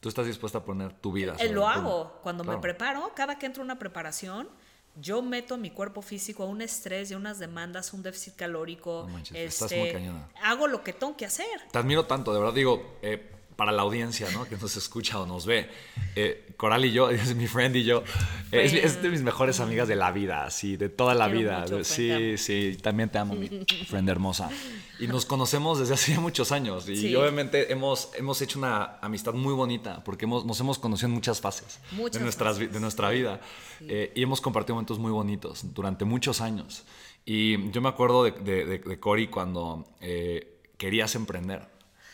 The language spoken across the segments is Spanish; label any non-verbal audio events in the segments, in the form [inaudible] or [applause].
Tú estás dispuesta a poner tu vida. Eh, sobre lo hago. Cuando Claro. me preparo, cada que entro a una preparación, yo meto a mi cuerpo físico a un estrés y a unas demandas, un déficit calórico. No manches, estás este, muy cañona. Hago lo que tengo que hacer. Te admiro tanto, de verdad digo, eh, para la audiencia, ¿no? Que nos escucha o nos ve. eh, Coral y yo, [laughs] es mi friend y yo, eh, es, es de mis mejores amigas de la vida, así, de toda la Quiero vida. mucho, sí, sí, también te amo, mi [laughs] friend hermosa. Y nos conocemos desde hace [laughs] muchos años y Sí. obviamente hemos, hemos hecho una amistad muy bonita porque hemos, nos hemos conocido en muchas fases Muchas de, nuestras, fases, de nuestra vida eh, y hemos compartido momentos muy bonitos durante muchos años. Y yo me acuerdo de, de, de- de Cory cuando eh, querías emprender,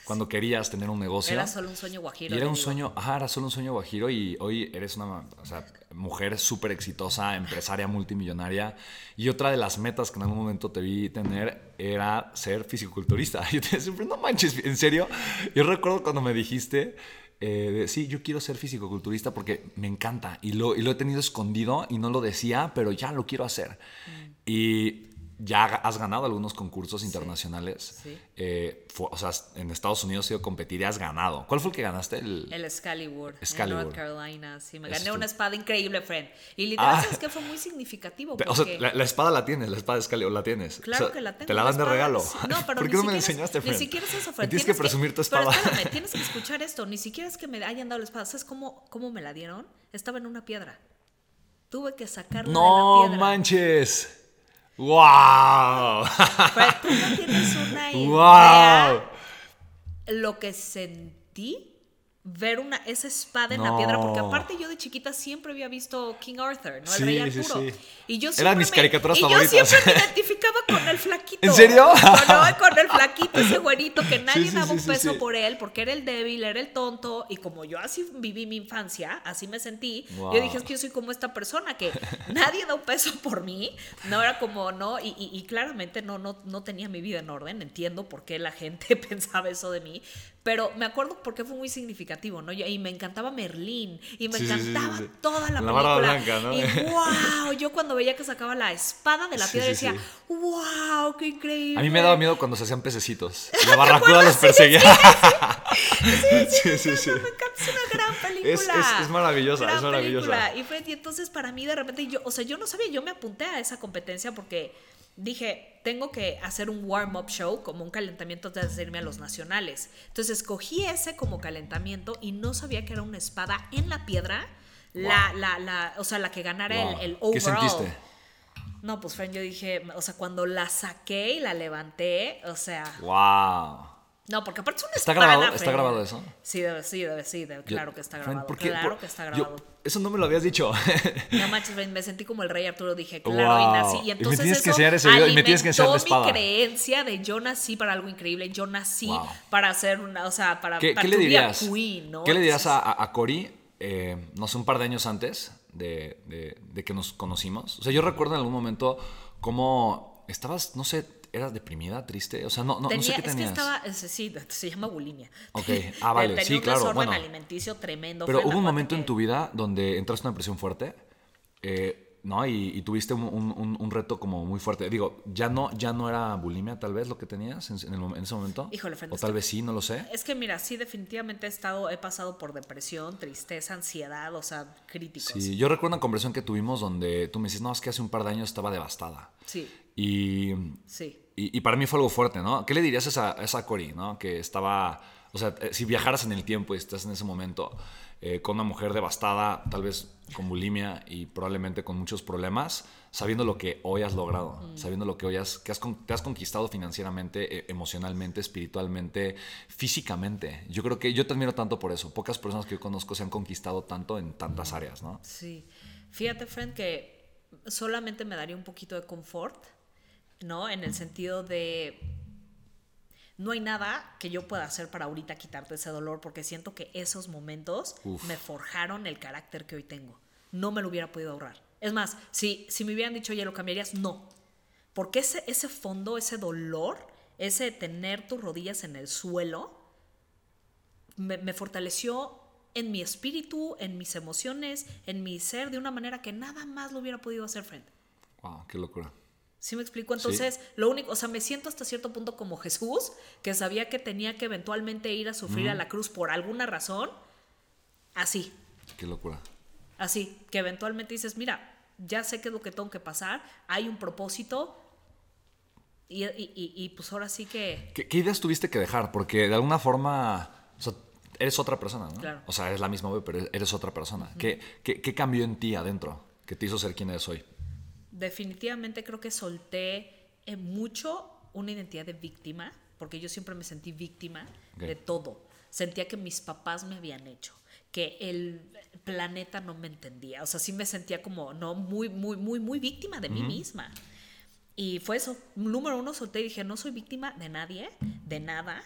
cuando querías tener un negocio. Era solo un sueño guajiro. Y era un digo. sueño, ajá, era solo un sueño guajiro y hoy eres una o sea, mujer súper exitosa, empresaria multimillonaria. Y otra de las metas que en algún momento te vi tener era ser fisiculturista. [laughs] Yo te decía, "Pero no manches, ¿en serio? Yo recuerdo cuando me dijiste, eh, de, sí, yo quiero ser fisicoculturista porque me encanta y lo, y lo he tenido escondido y no lo decía, pero ya lo quiero hacer. Mm. Y ya has ganado algunos concursos internacionales. sí. Eh, fue- o sea, en Estados Unidos has ido a competir y has ganado. ¿Cuál fue el que ganaste? El, El Excalibur, Excalibur. en North Carolina. Sí, me gané una espada increíble, friend. Y literal, Ah. ¿sabes qué? Fue muy significativo. Pe- O sea, porque- la, la espada la tienes, la espada de Excalibur la tienes. Claro O sea, que la tengo. Te la dan de regalo. sí, No, [laughs] pero ¿Por qué no me la es- enseñaste, Fred? Ni siquiera es eso, Fred. Me tienes que presumir tu espada. Pero espérame, tienes que [laughs] escuchar esto. Ni siquiera es que me hayan dado la espada. ¿Sabes cómo, cómo me la dieron? Estaba en una piedra. Tuve que sacarla no de la piedra. manches. ¡Wow! Fred, tú no tienes una idea ¡Wow! lo que sentí ver una, esa espada en la piedra, porque No. aparte yo de chiquita siempre había visto King Arthur, ¿no? El Sí, rey sí, Arturo. sí. Y yo Eran siempre mis me- caricaturas y favoritas. yo siempre me [laughs] identificaba con el flaquito. ¿En serio? Con, no, con el flaquito, ese güerito, que [laughs] nadie sí, daba sí, un sí, peso sí. por él, porque era el débil, era el tonto, y como yo así viví mi infancia, así me sentí, Wow. yo dije, es que yo soy como esta persona, que nadie da un peso por mí, no era como, no, y, y- y claramente no, no, no tenía mi vida en orden, entiendo por qué la gente [laughs] pensaba eso de mí, pero me acuerdo porque fue muy significativo, ¿no? Y me encantaba Merlín, y me Sí, sí, sí, sí, encantaba toda la La película. blanca, ¿no? Y wow, yo cuando veía que sacaba la espada de la piedra decía, wow, qué increíble. A mí me daba miedo cuando se hacían pececitos. [laughs] La barracuda los perseguía. [laughs] Sí, sí, sí. Me encanta, es una gran película. Es- es- es maravillosa, Gran es maravillosa. película. Y, y entonces para mí de repente yo, o sea, yo no sabía, yo me apunté a esa competencia porque dije, tengo que hacer un warm-up show como un calentamiento antes de irme a los nacionales. Entonces escogí ese como calentamiento y no sabía que era una espada en la piedra. La, la, la, o sea, la que ganara Wow. el, el ¿Qué overall. sentiste? No, pues Fran, yo dije, o sea, cuando la saqué y la levanté, o sea, ¡Wow! No, porque aparte es una ¿Está espada, grabado? ¿Está grabado eso? Sí, debe, sí, debe, sí, debe, Yo- claro que está grabado. ¿por qué? Claro Por- que está yo- grabado. eso no me lo habías dicho. No [laughs] manches, me sentí como el rey Arturo, dije, claro, y nací. Y Y me entonces tienes que enseñar ese video y me tienes que enseñar la espada. mi creencia de yo nací para algo increíble, yo nací Wow. para hacer una, o sea, para, ¿Qué, para qué le dirías? queen, ¿no? ¿Qué le dirías Entonces, a, a, a Cory, eh, no sé, un par de años antes de, de- de que nos conocimos? O sea, yo recuerdo en algún momento cómo estabas, no sé, eras deprimida, triste, o sea, no, no, no sé qué es que tenías. estaba, es- sí, se llama bulimia. Ok. [laughs] Ah, vale, Tenía sí, un claro, bueno. alimenticio tremendo. Pero hubo un momento en tu vida donde entraste en una depresión fuerte, eh, ¿no? Y, y tuviste un, un- un- un reto como muy fuerte. Digo, ya no, ya no era bulimia tal vez lo que tenías en, en el mom- en ese momento. Híjole, Fran, O tal que- vez sí, no lo sé. Es que mira, sí, definitivamente he estado, he pasado por depresión, tristeza, ansiedad, o sea, críticos. Sí, yo recuerdo una conversación que tuvimos donde tú me dices, no, es que hace un par de años estaba devastada. Sí, Y, sí. y, y para mí fue algo fuerte, ¿no? ¿Qué le dirías a esa, a esa Cory, ¿no? Que estaba, o sea, eh, si viajaras en el tiempo y estás en ese momento eh, con una mujer devastada, tal vez con bulimia y probablemente con muchos problemas, sabiendo lo que hoy has logrado, sabiendo lo que hoy has, que has, te has conquistado financieramente, eh, emocionalmente, espiritualmente, físicamente. Yo creo que yo te admiro tanto por eso. Pocas personas que yo conozco se han conquistado tanto en tantas áreas, ¿no? Sí. Fíjate, friend, que solamente me daría un poquito de confort, ¿no? En el sentido de. No hay nada que yo pueda hacer para ahorita quitarte ese dolor, porque siento que esos momentos Uf. me forjaron el carácter que hoy tengo. No me lo hubiera podido ahorrar. Es más, si, si me hubieran dicho, oye, ¿lo cambiarías? No. Porque ese, ese fondo, ese dolor, ese tener tus rodillas en el suelo, me, me fortaleció en mi espíritu, en mis emociones, en mi ser, de una manera que nada más lo hubiera podido hacer frente. Wow, qué locura. ¿Sí me explico? Entonces, lo único, o sea, me siento hasta cierto punto como Jesús, que sabía que tenía que eventualmente ir a sufrir a la cruz por alguna razón, Así, Qué locura. así, que eventualmente dices, mira, ya sé qué es lo que tengo que pasar, hay un propósito y, y- y- y, pues ahora sí que... ¿Qué, qué ideas tuviste que dejar? Porque de alguna forma, o sea, eres otra persona, ¿no? Claro. O sea, eres la misma, pero eres otra persona. ¿Qué, qué, qué cambió en ti adentro que te hizo ser quien eres hoy? Definitivamente creo que solté eh, mucho una identidad de víctima, porque yo siempre me sentí víctima de todo. Sentía que mis papás me habían hecho, que el planeta no me entendía. O sea, sí me sentía como, no, muy, muy, muy, muy víctima de mí misma. Y fue eso. Número uno, solté y dije, no soy víctima de nadie, de nada.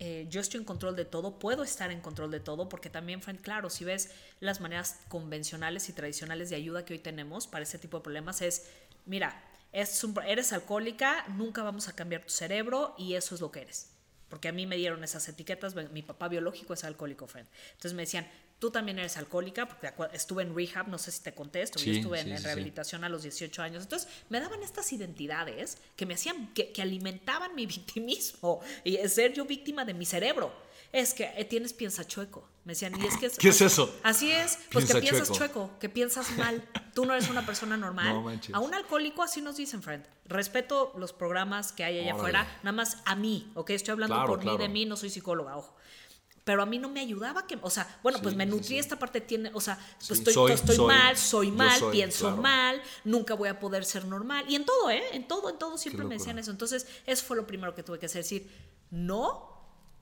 Eh, yo estoy en control de todo, puedo estar en control de todo, porque también, claro, si ves las maneras convencionales y tradicionales de ayuda que hoy tenemos para ese tipo de problemas, es, mira, eres alcohólica, nunca vamos a cambiar tu cerebro y eso es lo que eres. Porque a mí me dieron esas etiquetas, mi papá biológico es alcohólico, friend. Entonces me decían, tú también eres alcohólica, porque estuve en rehab, no sé si te conté esto, yo Sí, estuve en, sí, en sí, sí. rehabilitación a los 18 años. Entonces, me daban estas identidades que me hacían, que, que alimentaban mi [laughs] victimismo y ser yo víctima de mi cerebro. Es que eh, tienes piensa chueco. Me decían, y es que... ¿Qué es eso? Así es, pues Piensa que piensas chueco. chueco. que piensas mal. Tú no eres una persona normal. No a un alcohólico así nos dicen, friend. Respeto los programas que hay allá Órale. afuera, nada más a mí, ¿ok? Estoy hablando Claro, por mí, claro. de mí, no soy psicóloga, ojo. Pero a mí no me ayudaba que, o sea, bueno, pues me nutrí sí. esta parte, tiene, o sea, pues estoy, soy- estoy soy. mal, soy mal, soy, pienso claro. mal, nunca voy a poder ser normal. Y en todo, ¿eh? En todo, en todo siempre me decían eso. Entonces, eso fue lo primero que tuve que hacer, decir, no,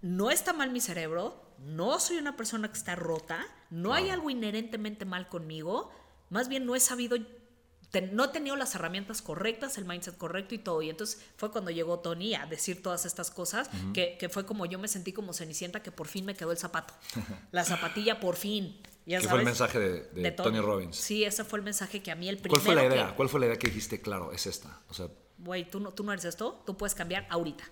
no está mal mi cerebro, no soy una persona que está rota, no hay algo inherentemente mal conmigo, más bien no he sabido, no he tenido las herramientas correctas, el mindset correcto y todo. Y entonces fue cuando llegó Tony a decir todas estas cosas, que, que fue como yo me sentí como Cenicienta, que por fin me quedó el zapato, [laughs] la zapatilla por fin. Ya ¿Qué fue el mensaje de, de Tony Robbins? Sí, ese fue el mensaje que a mí el primero ¿Cuál fue la idea? que- ¿Cuál fue la idea que dijiste? Claro, es esta. O sea, Güey, ¿tú no, tú no eres esto, tú puedes cambiar ahorita.